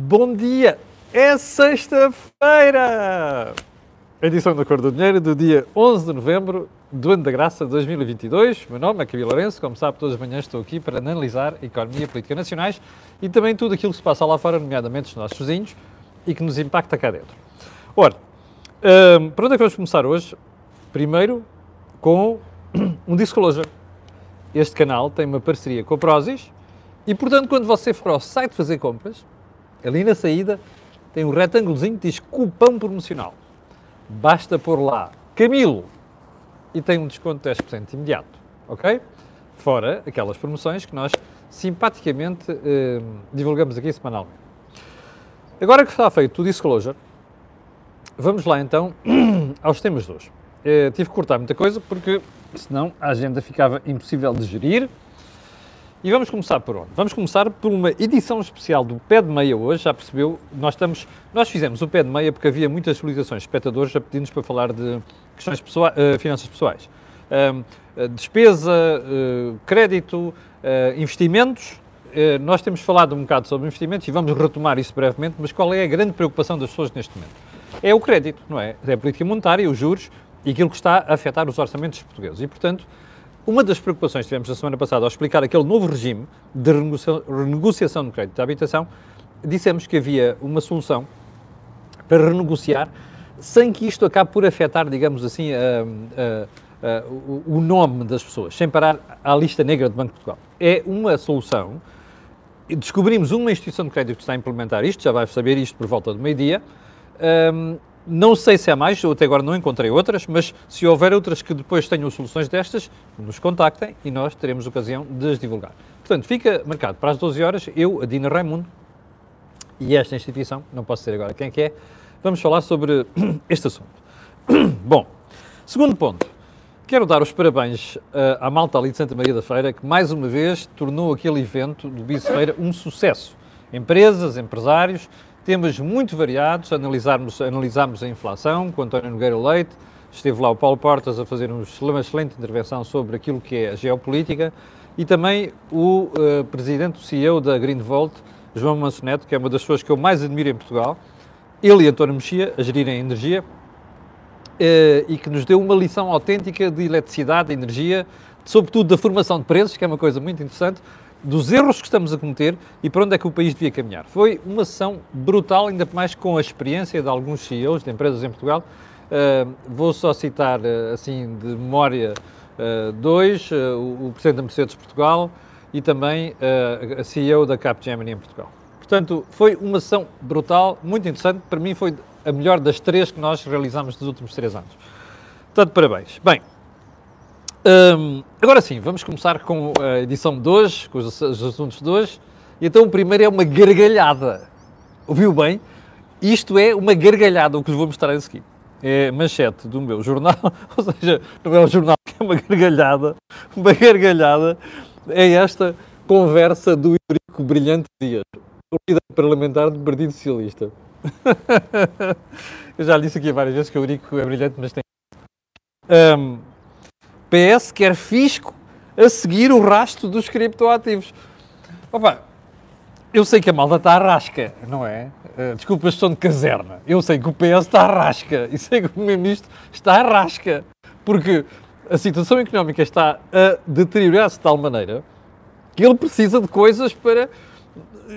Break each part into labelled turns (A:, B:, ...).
A: Bom dia! É sexta-feira! Edição da Cor do Dinheiro do dia 11 de novembro do ano da graça de 2022. Meu nome é Camilo Lourenço. Como sabe, todas as manhãs estou aqui para analisar a economia e política nacionais e também tudo aquilo que se passa lá fora, nomeadamente os nossos vizinhos e que nos impacta cá dentro. Ora, um, para onde é que vamos começar hoje? Primeiro, com um disclosure. Este canal tem uma parceria com a Prozis e, portanto, quando você for ao site fazer compras, ali na saída tem um retângulozinho que diz cupom promocional. Basta pôr lá Camilo e tem um desconto de 10% imediato, ok? Fora aquelas promoções que nós simpaticamente eh, divulgamos aqui semanalmente. Agora que está feito o disclosure, vamos lá então aos temas de hoje. Eh, tive que cortar muita coisa porque senão a agenda ficava impossível de gerir. E vamos começar por onde? Vamos começar por uma edição especial do Pé de Meia hoje, já percebeu? Nós, estamos, nós fizemos o Pé de Meia porque havia muitas solicitações de espectadores a pedir-nos para falar de questões pessoais, uh, finanças pessoais. Uh, despesa, uh, crédito, investimentos. nós temos falado um bocado sobre investimentos e vamos retomar isso brevemente, mas qual é a grande preocupação das pessoas neste momento? É o crédito, não é? É a política monetária, os juros e aquilo que está a afetar os orçamentos portugueses. E, portanto, uma das preocupações que tivemos na semana passada ao explicar aquele novo regime de renegociação de crédito de habitação, dissemos que havia uma solução para renegociar sem que isto acabe por afetar, digamos assim, o nome das pessoas, sem parar à lista negra do Banco de Portugal. É uma solução. Descobrimos uma instituição de crédito que está a implementar isto, já vai saber isto por volta do meio-dia. Um, não sei se há mais, eu até agora não encontrei outras, mas se houver outras que depois tenham soluções destas, nos contactem e nós teremos ocasião de as divulgar. Portanto, fica marcado para as 12 horas, eu, a Dina Raimundo, e esta instituição, não posso dizer agora quem é que é, vamos falar sobre este assunto. Bom, segundo ponto, quero dar os parabéns uh, à malta ali de Santa Maria da Feira, que mais uma vez tornou aquele evento do Bice Feira um sucesso. Empresas, empresários, temas muito variados, analisarmos, analisarmos a inflação com António Nogueira Leite, esteve lá o Paulo Portas a fazer uma excelente intervenção sobre aquilo que é a geopolítica e também o uh, presidente, o CEO da Greenvolt, João Mansoneto, que é uma das pessoas que eu mais admiro em Portugal, ele e António Mexia, a gerirem a energia, uh, e que nos deu uma lição autêntica de eletricidade, de energia, sobretudo da formação de preços, que é uma coisa muito interessante, dos erros que estamos a cometer e para onde é que o país devia caminhar. Foi uma sessão brutal, ainda mais com a experiência de alguns CEOs de empresas em Portugal. Uh, vou só citar, uh, assim, de memória, uh, dois, o, o Presidente da Mercedes Portugal e também a CEO da Capgemini em Portugal. Portanto, foi uma sessão brutal, muito interessante. Para mim foi a melhor das três que nós realizamos nos últimos três anos. Portanto, parabéns. Bem, um, agora sim, vamos começar com a edição de hoje, com os, os assuntos de hoje. E então o primeiro é uma gargalhada. Ouviu bem? Isto é uma gargalhada, o que lhe vou mostrar a seguir. É manchete do meu jornal, ou seja, não é um jornal é uma gargalhada. Uma gargalhada é esta conversa do Eurico Brilhante Dias, o líder parlamentar do Partido Socialista. Eu já disse aqui várias vezes que o Eurico é brilhante, mas tem. Um, PS quer fisco a seguir o rastro dos criptoativos. Opa, eu sei que a malta está à rasca, não é? Uh, desculpa a expressão de caserna. Eu sei que o PS está à rasca e sei que o Primeiro-Ministro está à rasca. Porque a situação económica está a deteriorar-se de tal maneira que ele precisa de coisas para.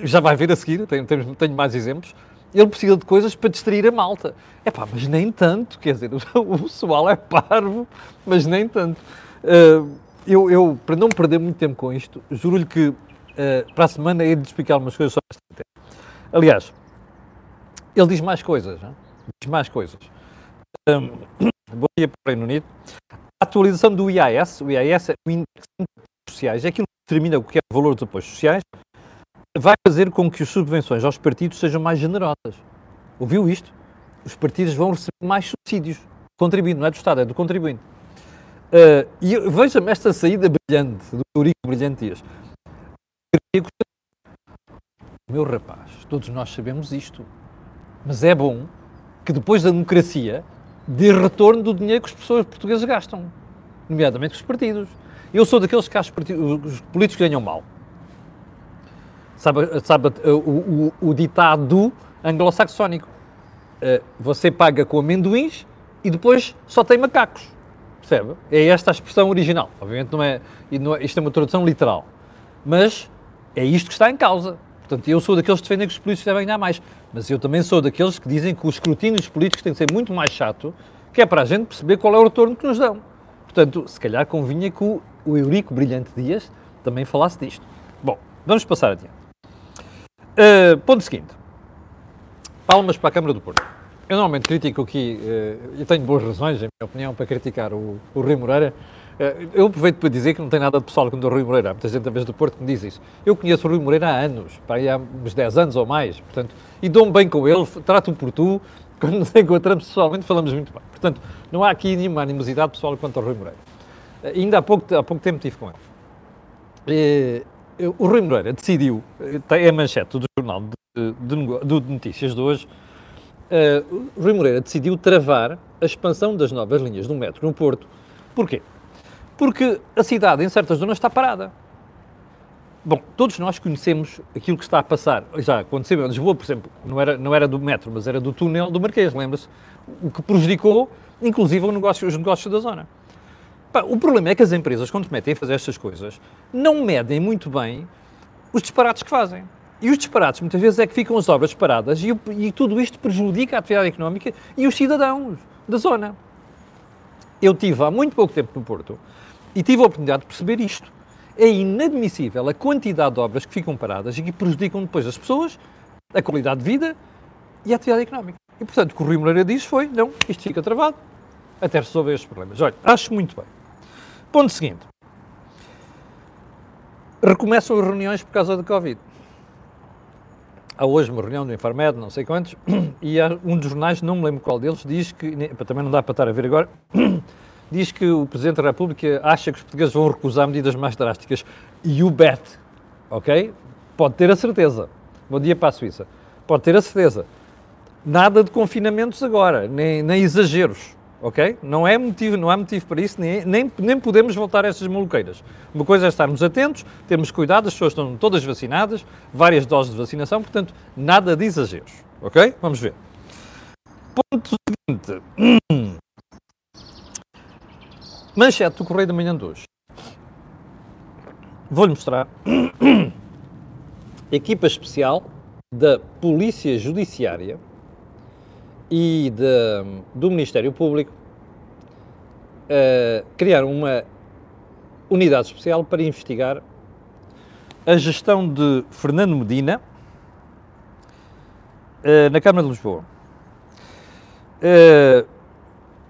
A: Já vai ver a seguir, tenho, tenho mais exemplos. Ele precisa de coisas para distrair a malta. É pá, mas nem tanto, quer dizer, o pessoal é parvo, mas nem tanto. Uh, eu, eu, para não perder muito tempo com isto, juro-lhe que uh, para a semana hei de explicar umas coisas sobre este tema. Aliás, ele diz mais coisas, não? diz mais coisas. Um, bom dia para o Reino Unido. A atualização do IAS, o IAS é o Índice de Sociais, é aquilo que determina o que é o valor dos apoios sociais, vai fazer com que as subvenções aos partidos sejam mais generosas. Ouviu isto? Os partidos vão receber mais subsídios. Contribuindo, não é do Estado, é do contribuinte. Uh, e veja-me esta saída brilhante do Eurico Brilhante Dias. Meu rapaz, todos nós sabemos isto. Mas é bom que depois da democracia dê retorno do dinheiro que as pessoas portuguesas gastam, nomeadamente os partidos. Eu sou daqueles que acho que os políticos ganham mal. Sabe, sabe o, o, o ditado anglo-saxónico. Uh, você paga com amendoins e depois só tem macacos. Percebe? É esta a expressão original. Obviamente não é, não é, isto é uma tradução literal. Mas é isto que está em causa. Portanto, eu sou daqueles que defendem que os políticos devem ganhar mais. Mas eu também sou daqueles que dizem que o escrutínio dos políticos tem que ser muito mais chato, que é para a gente perceber qual é o retorno que nos dão. Portanto, se calhar convinha que o, o Eurico Brilhante Dias também falasse disto. Bom, vamos passar adiante. Uh, ponto seguinte. Palmas para a Câmara do Porto. Eu normalmente critico aqui, uh, e tenho boas razões, em minha opinião, para criticar o, o Rui Moreira, eh, eu aproveito para dizer que não tem nada de pessoal com o Rui Moreira. Há muita gente, vez do Porto, que me diz isso. Eu conheço o Rui Moreira há anos, para aí há uns 10 anos ou mais, portanto, e dou-me bem com ele, trato-o por tu. Quando nos encontramos pessoalmente, falamos muito bem. Portanto, não há aqui nenhuma animosidade pessoal quanto ao Rui Moreira. Eh, ainda há pouco, há pouco tempo estive com ele. O Rui Moreira decidiu, é a manchete do jornal de, de, de notícias de hoje, uh, Rui Moreira decidiu travar a expansão das novas linhas do metro no Porto. Porquê? Porque a cidade, em certas zonas, está parada. Bom, todos nós conhecemos aquilo que está a passar. Já aconteceu em Lisboa, por exemplo, não era, não era do metro, mas era do túnel do Marquês, lembra-se? O que prejudicou, inclusive, negócio, os negócios da zona. O problema é que as empresas, quando se metem a fazer estas coisas, não medem muito bem os disparates que fazem. E os disparates, muitas vezes, é que ficam as obras paradas e, e tudo isto prejudica a atividade económica e os cidadãos da zona. Eu tive há muito pouco tempo no Porto e tive a oportunidade de perceber isto. É inadmissível a quantidade de obras que ficam paradas e que prejudicam depois as pessoas, a qualidade de vida e a atividade económica. E, portanto, o que o Rui Moreira disse foi, não, isto fica travado até resolver estes problemas. Olha, acho muito bem. Ponto seguinte. Recomeçam as reuniões por causa da Covid. Há hoje uma reunião do Infarmed, não sei quantos, e um dos jornais, não me lembro qual deles, diz que, também não dá para estar a ver agora, diz que o Presidente da República acha que os portugueses vão recusar medidas mais drásticas. You bet, ok? Pode ter a certeza. Bom dia para a Suíça. Pode ter a certeza. Nada de confinamentos agora, nem, nem exageros, ok? Não, é motivo, não há motivo para isso, nem, nem, nem podemos voltar a essas maluqueiras. Uma coisa é estarmos atentos, termos cuidado, as pessoas estão todas vacinadas, várias doses de vacinação, portanto, nada de exageros, ok? Vamos ver. Ponto seguinte. Manchete do Correio da Manhã de hoje. Vou-lhe mostrar. Equipa especial da Polícia Judiciária e de, do Ministério Público uh, criaram uma unidade especial para investigar a gestão de Fernando Medina uh, na Câmara de Lisboa. Uh,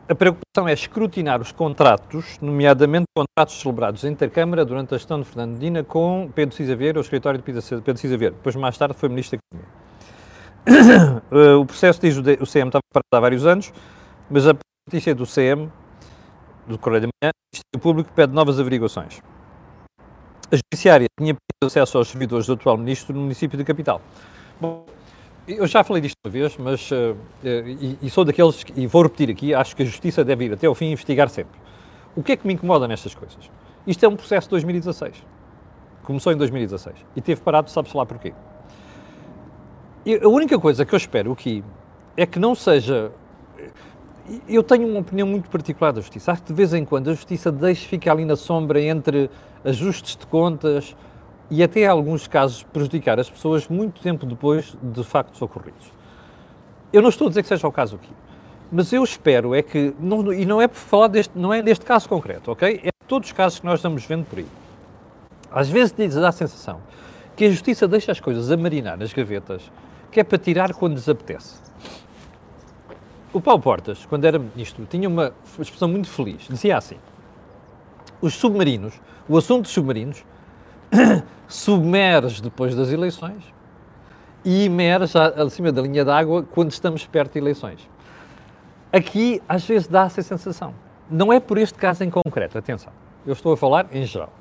A: a preocupação é escrutinar os contratos, nomeadamente contratos celebrados em Intercâmara durante a gestão de Fernando Medina com Pedro Cisa Vieira, o escritório de Pedro Cisa Vieira. Depois, mais tarde, foi Ministro da Economia. Eh, o processo, diz o CM, estava parado há vários anos, mas a notícia do CM, do Correio da Manhã, o Público pede novas averiguações. A Judiciária tinha pedido acesso aos servidores do atual Ministro no município de Capital. Bom, eu já falei disto uma vez, mas uh, e, e, sou daqueles, que, e vou repetir aqui, acho que a justiça deve ir até ao fim e investigar sempre. O que é que me incomoda nestas coisas? Isto é um processo de 2016. Começou em 2016 e teve parado, sabe-se lá porquê. A única coisa que eu espero aqui é que não seja. Eu tenho uma opinião muito particular da justiça. Acho que de vez em quando a justiça deixa ficar ali na sombra entre ajustes de contas, e até em alguns casos prejudicar as pessoas muito tempo depois de factos ocorridos. Eu não estou a dizer que seja o caso aqui, mas eu espero é que, não, e não é por falar deste, não é deste caso concreto, ok? É todos os casos que nós estamos vendo por aí. Às vezes dá a sensação que a justiça deixa as coisas a marinar nas gavetas, que é para tirar quando lhes apetece. O Paulo Portas, quando era ministro, tinha uma expressão muito feliz. Dizia assim: os submarinos, o assunto dos submarinos submerge depois das eleições e emerge acima da linha d'água quando estamos perto de eleições. Aqui, às vezes, dá essa sensação. Não é por este caso em concreto, atenção. Eu estou a falar em geral.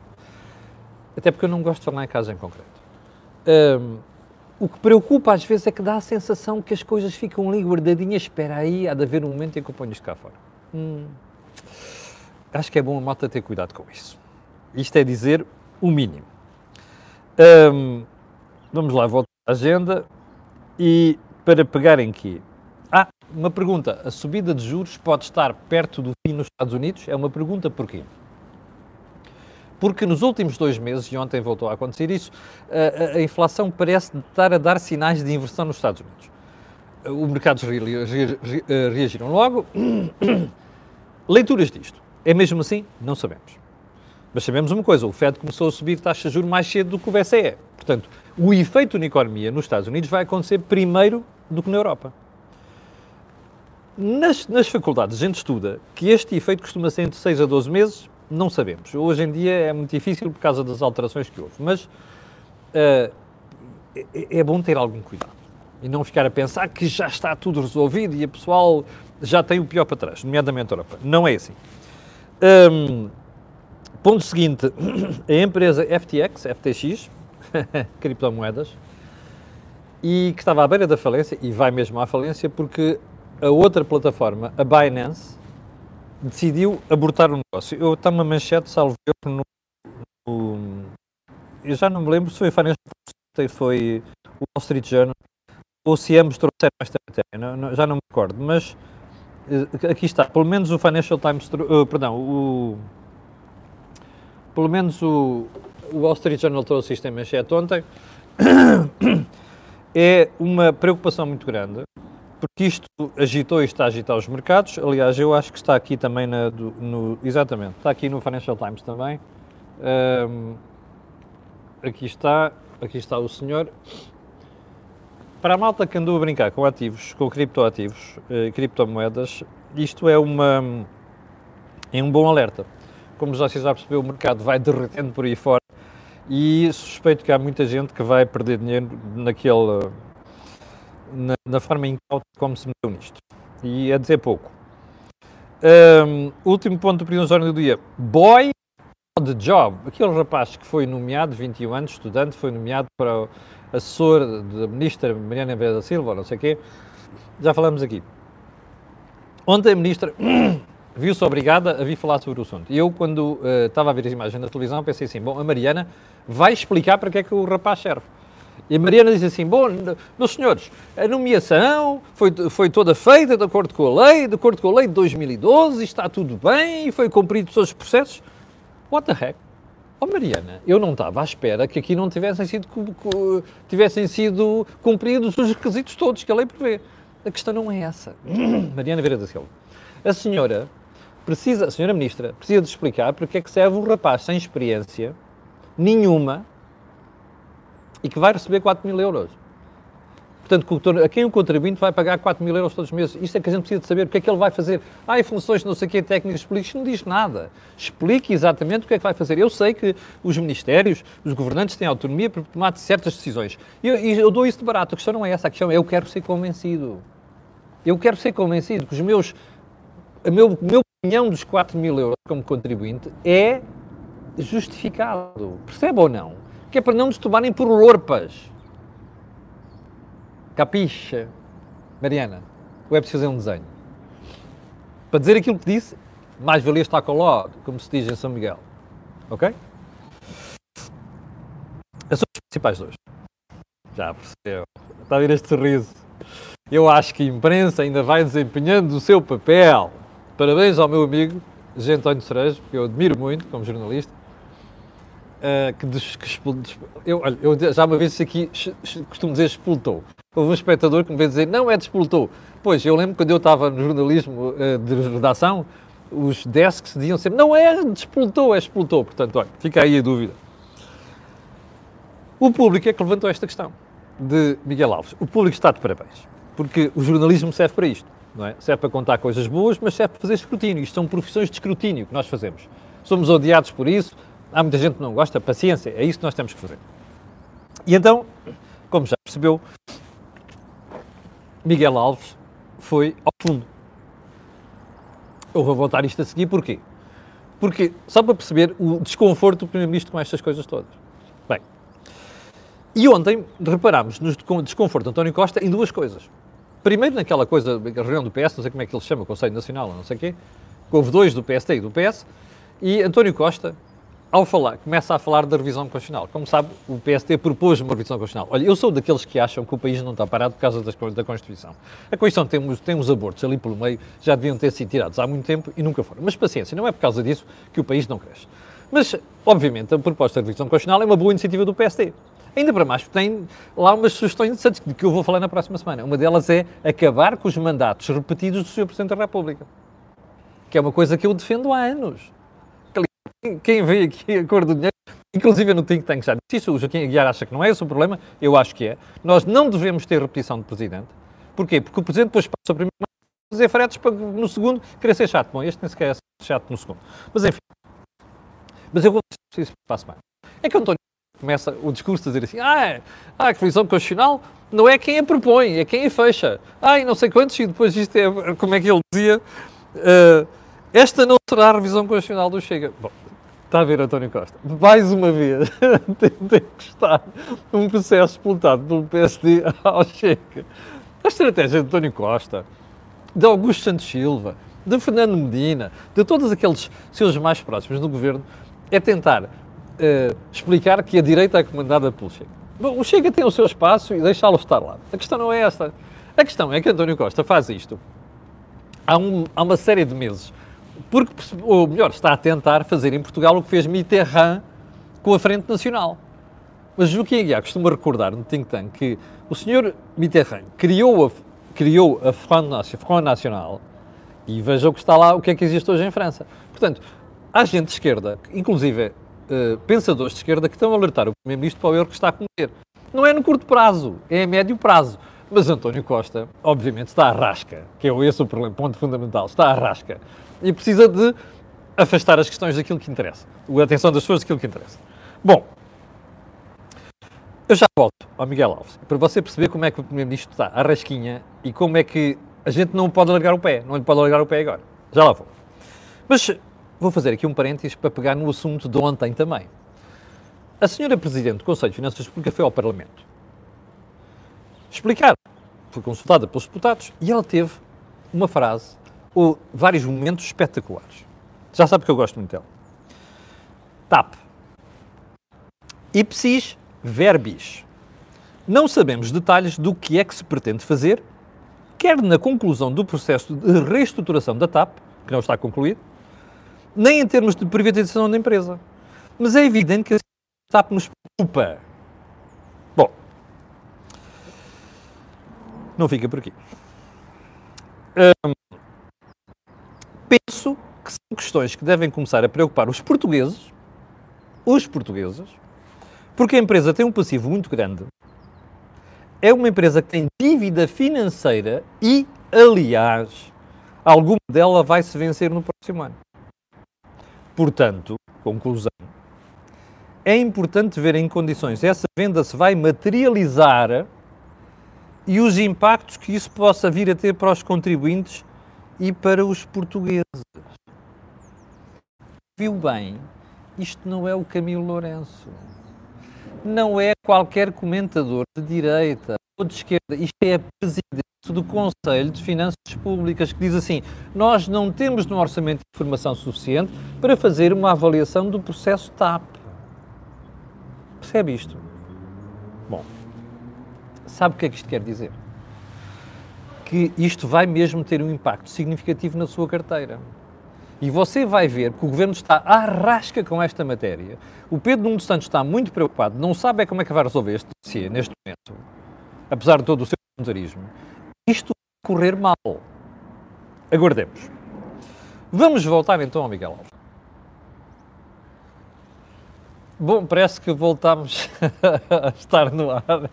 A: Até porque eu não gosto de falar em caso em concreto. Um, o que preocupa às vezes é que dá a sensação que as coisas ficam ali guardadinhas. Espera aí, há de haver um momento em que eu ponho isto cá fora. Hum, acho que é bom a malta ter cuidado com isso. Isto é dizer o mínimo. Um, vamos lá, voltar à agenda e para pegar em quê? Ah, uma pergunta. A subida de juros pode estar perto do fim nos Estados Unidos? É uma pergunta porquê? Porque nos últimos dois meses, e ontem voltou a acontecer isso, a, a inflação parece estar a dar sinais de inversão nos Estados Unidos. Os mercados re, reagiram logo. Leituras disto. É mesmo assim? Não sabemos. Mas sabemos uma coisa, o FED começou a subir taxa de juros mais cedo do que o BCE. Portanto, o efeito na economia nos Estados Unidos vai acontecer primeiro do que na Europa. Nas, nas faculdades a gente estuda que este efeito costuma ser entre 6 a 12 meses, não sabemos. Hoje em dia é muito difícil por causa das alterações que houve, mas uh, é, bom ter algum cuidado e não ficar a pensar que já está tudo resolvido e a pessoal já tem o pior para trás, nomeadamente a Europa. Não é assim. Um, ponto seguinte, a empresa FTX, FTX, criptomoedas, e que estava à beira da falência, e vai mesmo à falência, porque a outra plataforma, a Binance, decidiu abortar o negócio. Eu estava uma manchete, salvo no, no, Eu já não me lembro se foi a Financial Times, foi o Wall Street Journal, ou se ambos trouxeram esta matéria, já não me recordo, mas uh, aqui está, pelo menos o Financial Times, uh, perdão, o, pelo menos o, o Wall Street Journal trouxe isto em manchete ontem, é uma preocupação muito grande, porque isto agitou e está a agitar os mercados. Aliás, eu acho que está aqui também na, do, no. Exatamente, está aqui no Financial Times também. Um, aqui está, aqui está o senhor. Para a malta que andou a brincar com ativos, com criptoativos, eh, criptomoedas, isto é uma é um bom alerta. Como já se já percebeu, o mercado vai derretendo por aí fora e suspeito que há muita gente que vai perder dinheiro naquele na, na forma incauta como se meteu nisto. E a dizer pouco. Um, último ponto do Prisão do dia. Boy the job. Aquele rapaz que foi nomeado, 21 anos, estudante, foi nomeado para assessor da ministra Mariana Vera da Silva, não sei o quê. Já falamos aqui. Ontem a ministra viu-se obrigada a vir falar sobre o assunto. E eu, quando uh, estava a ver as imagens na televisão, pensei assim, bom, a Mariana vai explicar para que é que o rapaz serve. E a Mariana diz assim: Bom, meus senhores, a nomeação foi, foi toda feita de acordo com a lei, de acordo com a lei de 2012, está tudo bem e foi cumprido todos os processos. What the heck? Oh Mariana, eu não estava à espera que aqui não tivessem sido, tivessem sido cumpridos os requisitos todos que a lei prevê. A questão não é essa. Mariana Vera da Silva. A senhora precisa, a senhora ministra, precisa de explicar porque é que serve um rapaz sem experiência nenhuma e que vai receber 4 mil euros. Portanto, a quem o contribuinte vai pagar 4 mil euros todos os meses? Isto é que a gente precisa de saber. O que é que ele vai fazer? Ah, em funções não sei o que, técnicas políticas, não diz nada. Explique exatamente o que é que vai fazer. Eu sei que os ministérios, os governantes têm autonomia para tomar certas decisões. E eu, eu, dou isso de barato. A questão não é essa. A questão é eu quero ser convencido. Eu quero ser convencido que os meus, a meu, meu opinião dos 4 mil euros como contribuinte é justificado. Percebe ou não? Que é para não nos tomarem por lorpas. Capixa? Mariana, ou é preciso fazer um desenho? Para dizer aquilo que disse, mais valia estar colado, como se diz em São Miguel. Ok? As principais dois. Já percebeu. Está a ver este sorriso. Eu acho que a imprensa ainda vai desempenhando o seu papel. Parabéns ao meu amigo, G. António Cerejo, que eu admiro muito como jornalista. Uh, que, des, que eu, olha, eu já uma vez aqui costumo dizer expultou. Houve um espectador que me veio dizer, não é despoltou. Pois, eu lembro quando eu estava no jornalismo uh, de redação, os desks diziam sempre, não é despoltou, é expultou. Portanto, olha, fica aí a dúvida. O público é que levantou esta questão de Miguel Alves. O público está de parabéns, porque o jornalismo serve para isto. Não é? Serve para contar coisas boas, mas serve para fazer escrutínio. Isto são profissões de escrutínio que nós fazemos. Somos odiados por isso, há muita gente que não gosta, paciência, é isso que nós temos que fazer. E então, como já percebeu, Miguel Alves foi ao fundo. Eu vou voltar isto a seguir, porquê? Porque, só para perceber o desconforto do Primeiro-Ministro com estas coisas todas. Bem, e ontem reparámos no desconforto de António Costa em duas coisas. Primeiro, naquela coisa, a reunião do PS, não sei como é que ele se chama, Conselho Nacional, não sei o quê, houve dois do PST e do PS, e António Costa ao falar, começa a falar da revisão constitucional. Como sabe, o PST propôs uma revisão constitucional. Olha, eu sou daqueles que acham que o país não está parado por causa das, da Constituição. A Constituição tem, tem uns abortos ali pelo meio, já deviam ter sido tirados há muito tempo e nunca foram. Mas paciência, não é por causa disso que o país não cresce. Mas, obviamente, a proposta de revisão constitucional é uma boa iniciativa do PSD. Ainda para mais, tem lá umas sugestões interessantes que eu vou falar na próxima semana. Uma delas é acabar com os mandatos repetidos do Sr. Presidente da República, que é uma coisa que eu defendo há anos. Quem vê aqui a cor do dinheiro, inclusive no think tank já disse isso, o Joaquim Aguiar acha que não é esse o problema, eu acho que é. Nós não devemos ter repetição de Presidente. Porquê? Porque o Presidente depois passa o primeiro fazer fretes para no segundo querer ser chato. Bom, este nem sequer é chato no segundo. Mas enfim. Mas eu vou isso para a semana. É que António começa o discurso a dizer assim, ah, ah, a revisão constitucional não é quem a propõe, é quem a fecha. E não sei quantos, e depois isto é, como é que ele dizia, uh, esta não será a revisão constitucional do Chega. Bom, está a ver António Costa, mais uma vez, que estar um processo disputado pelo PSD ao Chega. A estratégia de António Costa, de Augusto Santos Silva, de Fernando Medina, de todos aqueles seus mais próximos no governo, é tentar uh, explicar que a direita é comandada pelo Chega. Bom, o Chega tem o seu espaço e deixá-lo estar lá. A questão não é esta. A questão é que António Costa faz isto há, um, há uma série de meses, porque, ou melhor, está a tentar fazer em Portugal o que fez Mitterrand com a Frente Nacional. Mas Joaquim Aguiar costuma recordar no think tank que o senhor Mitterrand criou a, criou a Front National e veja o que está lá, o que é que existe hoje em França. Portanto, há gente de esquerda, inclusive uh, pensadores de esquerda que estão a alertar o Primeiro-Ministro para o erro que está a cometer. Não é no curto prazo, é a médio prazo. Mas António Costa, obviamente, está à rasca, que é esse o problema, ponto fundamental, está à rasca. E precisa de afastar as questões daquilo que interessa, a atenção das pessoas daquilo que interessa. Bom, eu já volto ao Miguel Alves, para você perceber como é que o Primeiro-Ministro está à rasquinha e como é que a gente não pode largar o pé, não lhe pode largar o pé agora. Já lá vou. Mas Vou fazer aqui um parênteses para pegar no assunto de ontem também. A senhora Presidente do Conselho de Finanças Públicas foi ao Parlamento explicar. Foi consultada pelos deputados e ela teve uma frase ou vários momentos espetaculares. Já sabe que eu gosto muito dela. TAP. Ipsis verbis. Não sabemos detalhes do que é que se pretende fazer, quer na conclusão do processo de reestruturação da TAP, que não está concluído, nem em termos de privatização da empresa. Mas é evidente que a SAP nos preocupa. Bom, não fica por aqui. Penso que são questões que devem começar a preocupar os portugueses, os portugueses, porque a empresa tem um passivo muito grande, é uma empresa que tem dívida financeira e, aliás, alguma dela vai se vencer no próximo ano. Portanto, conclusão, é importante ver em condições essa venda se vai materializar e os impactos que isso possa vir a ter para os contribuintes e para os portugueses. Viu bem, isto não é o Camilo Lourenço. Não é qualquer comentador de direita ou de esquerda. Isto é a presidente do Conselho de Finanças Públicas, que diz assim: Nós não temos no orçamento informação suficiente para fazer uma avaliação do processo TAP. Percebe isto? Bom, sabe o que é que isto quer dizer? Que isto vai mesmo ter um impacto significativo na sua carteira. E você vai ver que o governo está à rasca com esta matéria. O Pedro Nuno Santos está muito preocupado, não sabe é como é que vai resolver este dossiê neste momento, apesar de todo o seu voluntarismo isto correr mal. Aguardemos. Vamos voltar então ao Miguel Alves. Bom, parece que voltamos a estar no ar.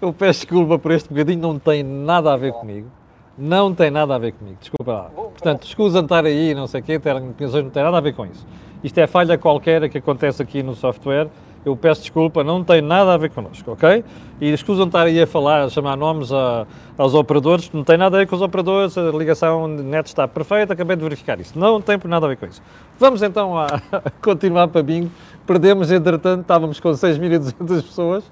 A: Eu peço desculpa por este bocadinho, não tem nada a ver comigo. Não tem nada a ver comigo, desculpa lá. Portanto, escusa estar aí, não sei o quê, ter não tem nada a ver com isso. Isto é falha qualquer que acontece aqui no software eu peço desculpa, não tem nada a ver connosco, ok? E escusam estar aí a falar, a chamar nomes a, aos operadores, não tem nada a ver com os operadores, a ligação net está perfeita, acabei de verificar isso. Não tem nada a ver com isso. Vamos então a continuar para bingo. Perdemos, entretanto, estávamos com 6.200 pessoas,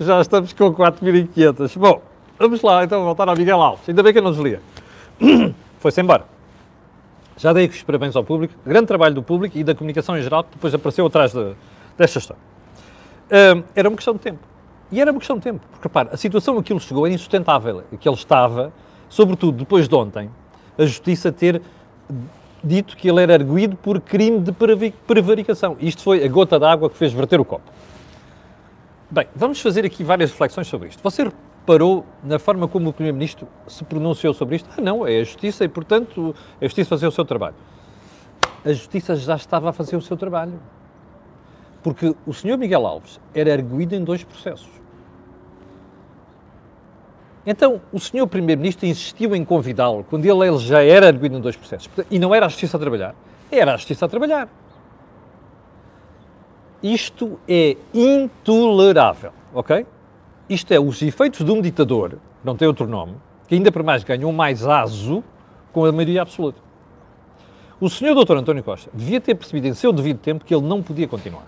A: já estamos com 4.500. Bom, vamos lá então voltar ao Miguel Alves. Ainda bem que eu não deslia. Foi-se embora. Já dei os parabéns ao público, grande trabalho do público e da comunicação em geral, que depois apareceu atrás de, desta história. Uh, era uma questão de tempo. E era uma questão de tempo. Porque, repare, a situação a que ele chegou era insustentável. Que ele estava, sobretudo depois de ontem, a justiça ter dito que ele era arguído por crime de prevaricação. Isto foi a gota d'água que fez verter o copo. Bem, vamos fazer aqui várias reflexões sobre isto. Você reparou na forma como o Primeiro-Ministro se pronunciou sobre isto? Ah, não, é a Justiça e, portanto, a Justiça fazer o seu trabalho. A Justiça já estava a fazer o seu trabalho. Porque o Sr. Miguel Alves era arguído em dois processos. Então, o senhor Primeiro-Ministro insistiu em convidá-lo quando ele, ele já era arguido em dois processos. E não era a justiça a trabalhar. Era a justiça a trabalhar. Isto é intolerável, ok? Isto é os efeitos de um ditador, não tem outro nome, que ainda por mais ganhou mais aso com a maioria absoluta. O senhor Dr. António Costa devia ter percebido em seu devido tempo que ele não podia continuar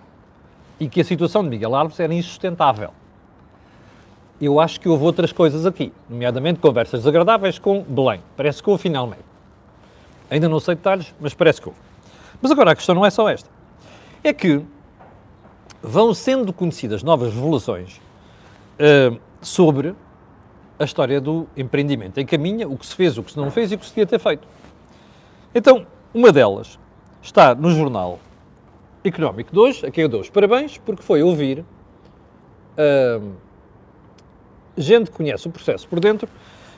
A: e que a situação de Miguel Alves era insustentável eu acho que houve outras coisas aqui, nomeadamente conversas desagradáveis com Belém. Parece que houve finalmente. Ainda não sei detalhes, mas parece que houve. Mas agora a questão não é só esta. É que vão sendo conhecidas novas revelações uh, sobre a história do empreendimento. Em caminha, o que se fez, o que se não fez e o que se devia ter feito. Então, uma delas está no jornal Económico 2, a quem eu dou os parabéns, porque foi ouvir uh, gente que conhece o processo por dentro,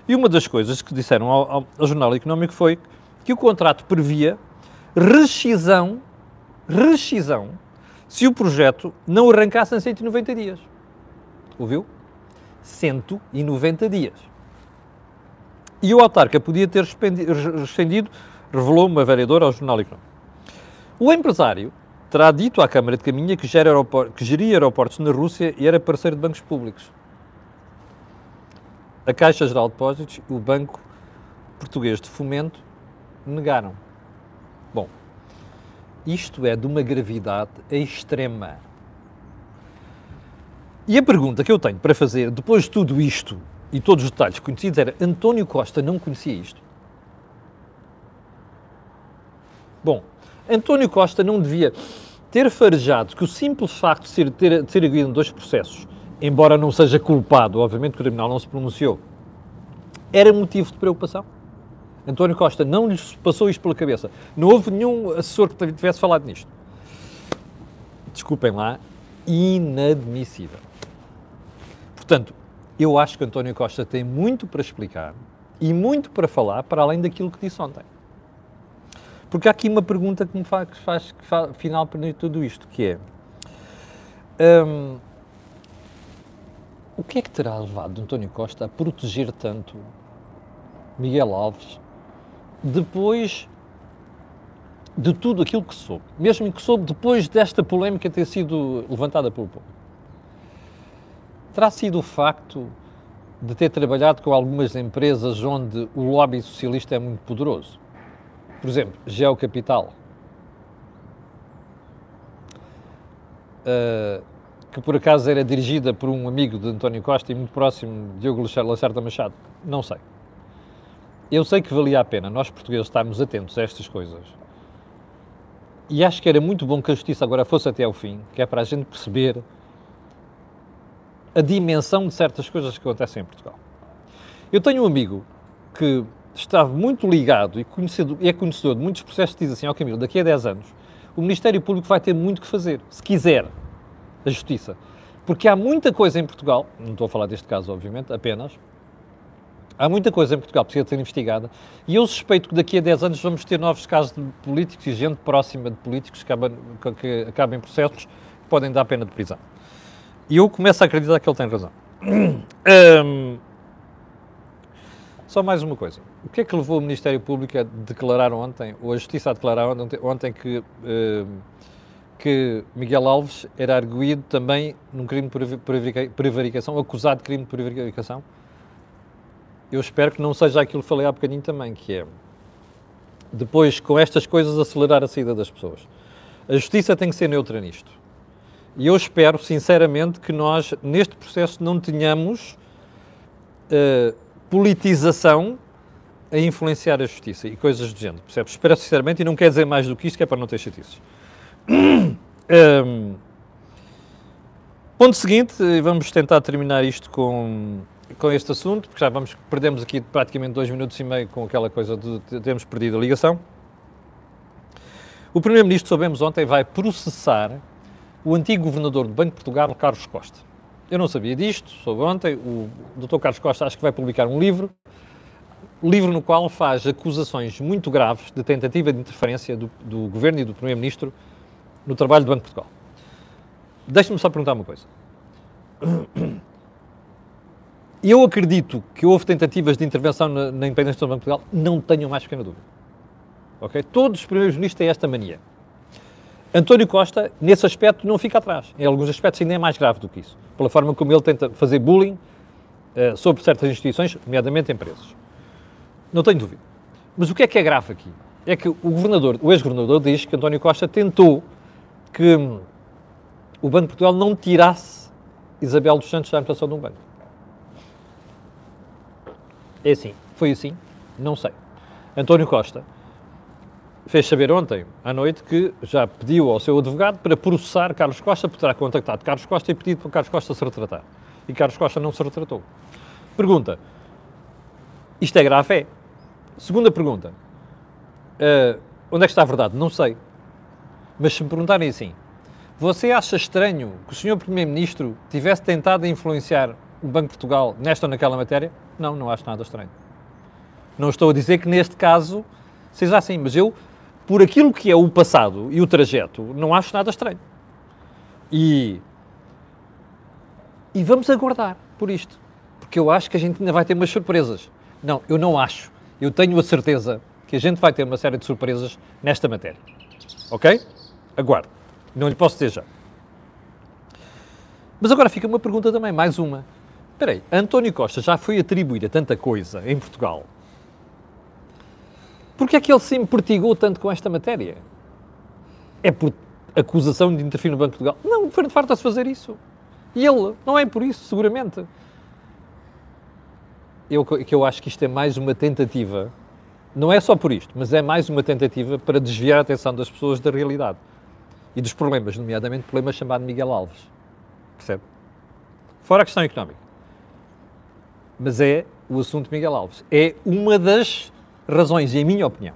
A: e uma das coisas que disseram ao, ao, ao Jornal Económico foi que o contrato previa rescisão, rescisão, se o projeto não arrancasse em 190 dias. Ouviu? 190 dias. E o autarca podia ter rescindido, revelou uma vereadora ao Jornal Económico. O empresário terá dito à Câmara de Caminha que, que geria aeroportos na Rússia e era parceiro de bancos públicos a Caixa Geral de Depósitos e o Banco Português de Fomento negaram. Bom, isto é de uma gravidade extrema. E a pergunta que eu tenho para fazer, depois de tudo isto e todos os detalhes conhecidos, era: António Costa não conhecia isto? Bom, António Costa não devia ter farejado que o simples facto de ser, ter, de ser em dois processos embora não seja culpado, obviamente que o tribunal não se pronunciou, era motivo de preocupação. António Costa não lhes passou isto pela cabeça. Não houve nenhum assessor que tivesse falado nisto. Desculpem lá, inadmissível. Portanto, eu acho que António Costa tem muito para explicar e muito para falar para além daquilo que disse ontem. Porque há aqui uma pergunta que me faz, que faz, que faz final para tudo isto, que é hum, o que é que terá levado António Costa a proteger tanto Miguel Alves depois de tudo aquilo que soube, mesmo que soube depois desta polémica ter sido levantada pelo povo? Terá sido o facto de ter trabalhado com algumas empresas onde o lobby socialista é muito poderoso? Por exemplo, Geocapital. Uh, que por acaso era dirigida por um amigo de António Costa e muito próximo de Diogo Lacerda Machado? Não sei. Eu sei que valia a pena nós portugueses estarmos atentos a estas coisas. E acho que era muito bom que a justiça agora fosse até ao fim, que é para a gente perceber a dimensão de certas coisas que acontecem em Portugal. Eu tenho um amigo que estava muito ligado e, e é conhecedor de muitos processos que diz assim, ao Camilo, daqui a 10 anos, o Ministério Público vai ter muito que fazer, se quiser a justiça. Porque há muita coisa em Portugal, não estou a falar deste caso, obviamente, apenas, há muita coisa em Portugal que precisa ser investigada e eu suspeito que daqui a 10 anos vamos ter novos casos de políticos e gente próxima de políticos que acabam em processos que podem dar pena de prisão. E eu começo a acreditar que ele tem razão. Só mais uma coisa. O que é que levou o Ministério Público a declarar ontem, ou a Justiça a declarar ontem, ontem que que Miguel Alves era arguído também num crime de prevaricação, acusado de crime de prevaricação. Eu espero que não seja aquilo que falei há bocadinho também, que é depois, com estas coisas, acelerar a saída das pessoas. A justiça tem que ser neutra nisto. E eu espero, sinceramente, que nós, neste processo, não tenhamos uh, politização a influenciar a justiça e coisas do género, percebes? Espero sinceramente, e não quer dizer mais do que isto, que é para não ter chatices. Um, ponto seguinte, vamos tentar terminar isto com, com este assunto, porque já vamos, perdemos aqui praticamente dois minutos e meio com aquela coisa de, termos perdido a ligação. O Primeiro-Ministro, soubemos ontem, vai processar o antigo governador do Banco de Portugal, Carlos Costa. Eu não sabia disto, soube ontem, o Dr. Carlos Costa acho que vai publicar um livro, livro no qual faz acusações muito graves de tentativa de interferência do, do Governo e do Primeiro-Ministro no trabalho do Banco de Portugal. Deixe-me só perguntar uma coisa. Eu acredito que houve tentativas de intervenção na, na independência do Banco de Portugal, não tenho mais pequena dúvida. Okay? Todos os primeiros ministros têm esta mania. António Costa, nesse aspecto, não fica atrás. Em alguns aspectos ainda é mais grave do que isso. Pela forma como ele tenta fazer bullying uh, sobre certas instituições, nomeadamente empresas. Não tenho dúvida. Mas o que é que é grave aqui? É que o governador, o ex-governador diz que António Costa tentou que o Banco de Portugal não tirasse Isabel dos Santos da administração de um banco. É assim. Foi assim? Não sei. António Costa fez saber ontem à noite que já pediu ao seu advogado para processar Carlos Costa, porque terá contactado Carlos Costa e pedido para Carlos Costa se retratar. E Carlos Costa não se retratou. Pergunta: isto é grave? É. Segunda pergunta: uh, onde é que está a verdade? Não sei. Mas se me perguntarem assim, você acha estranho que o Sr. Primeiro-Ministro tivesse tentado influenciar o Banco de Portugal nesta ou naquela matéria? Não, não acho nada estranho. Não estou a dizer que neste caso seja assim, mas eu por aquilo que é o passado e o trajeto, não acho nada estranho. E, e vamos aguardar por isto, porque eu acho que a gente ainda vai ter umas surpresas. Não, eu não acho. Eu tenho a certeza que a gente vai ter uma série de surpresas nesta matéria. Ok? Aguardo. Não lhe posso dizer já. Mas agora fica uma pergunta também, mais uma. Espera aí, António Costa já foi atribuído a tanta coisa em Portugal Porquê é que ele se impertigou tanto com esta matéria? É por acusação de interferir no Banco de Portugal? Não, foi farta-se fazer isso. E ele, não é por isso, seguramente. Eu, que eu acho que isto é mais uma tentativa, não é só por isto, mas é mais uma tentativa para desviar a atenção das pessoas da realidade e dos problemas, nomeadamente o problema chamado Miguel Alves. Percebe? Fora a questão económica. Mas é o assunto Miguel Alves. É uma das razões, em minha opinião.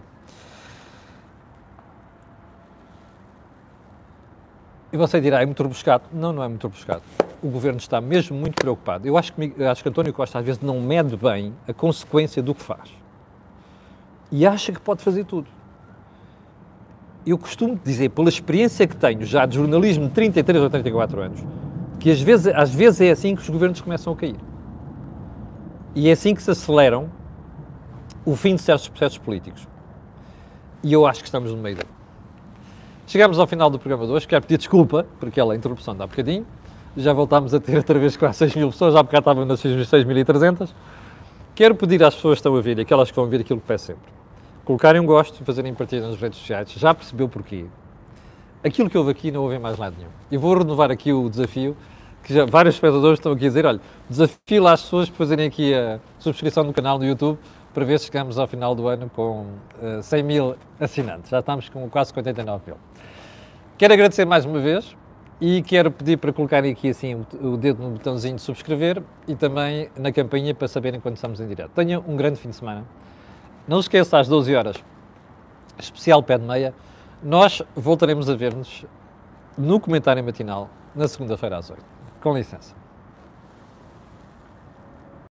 A: E você dirá, é muito rebuscado. Não, não é muito rebuscado. O governo está mesmo muito preocupado. Eu acho que, acho que António Costa às vezes não mede bem a consequência do que faz. E acha que pode fazer tudo. Eu costumo dizer, pela experiência que tenho já de jornalismo de 33 ou 34 anos, que às vezes, às vezes é assim que os governos começam a cair. E é assim que se aceleram o fim de certos processos políticos. E eu acho que estamos no meio dele. Chegamos ao final do programa de hoje. Quero pedir desculpa por aquela interrupção de há bocadinho. Já voltámos a ter outra vez quase 6 mil pessoas, já bocado estavam nas 6.300. Quero pedir às pessoas que estão a ver, aquelas que vão ver aquilo que peço sempre, colocarem um gosto e fazerem partida nas redes sociais. Já percebeu porquê? Aquilo que houve aqui não houve em mais lado nenhum. E vou renovar aqui o desafio, que já vários espectadores estão aqui a dizer, olha, desafio as pessoas para fazerem aqui a subscrição no canal no YouTube para ver se chegamos ao final do ano com uh, eh, 100 mil assinantes. Já estamos com quase 89 mil. Quero agradecer mais uma vez e quero pedir para colocarem aqui assim o dedo no botãozinho de subscrever e também na campainha para saberem quando estamos em direto. Tenham um grande fim de semana. Não se esqueça, às 12 horas, especial pé de meia, nós voltaremos a ver-nos no comentário matinal na segunda-feira às 8. Com licença.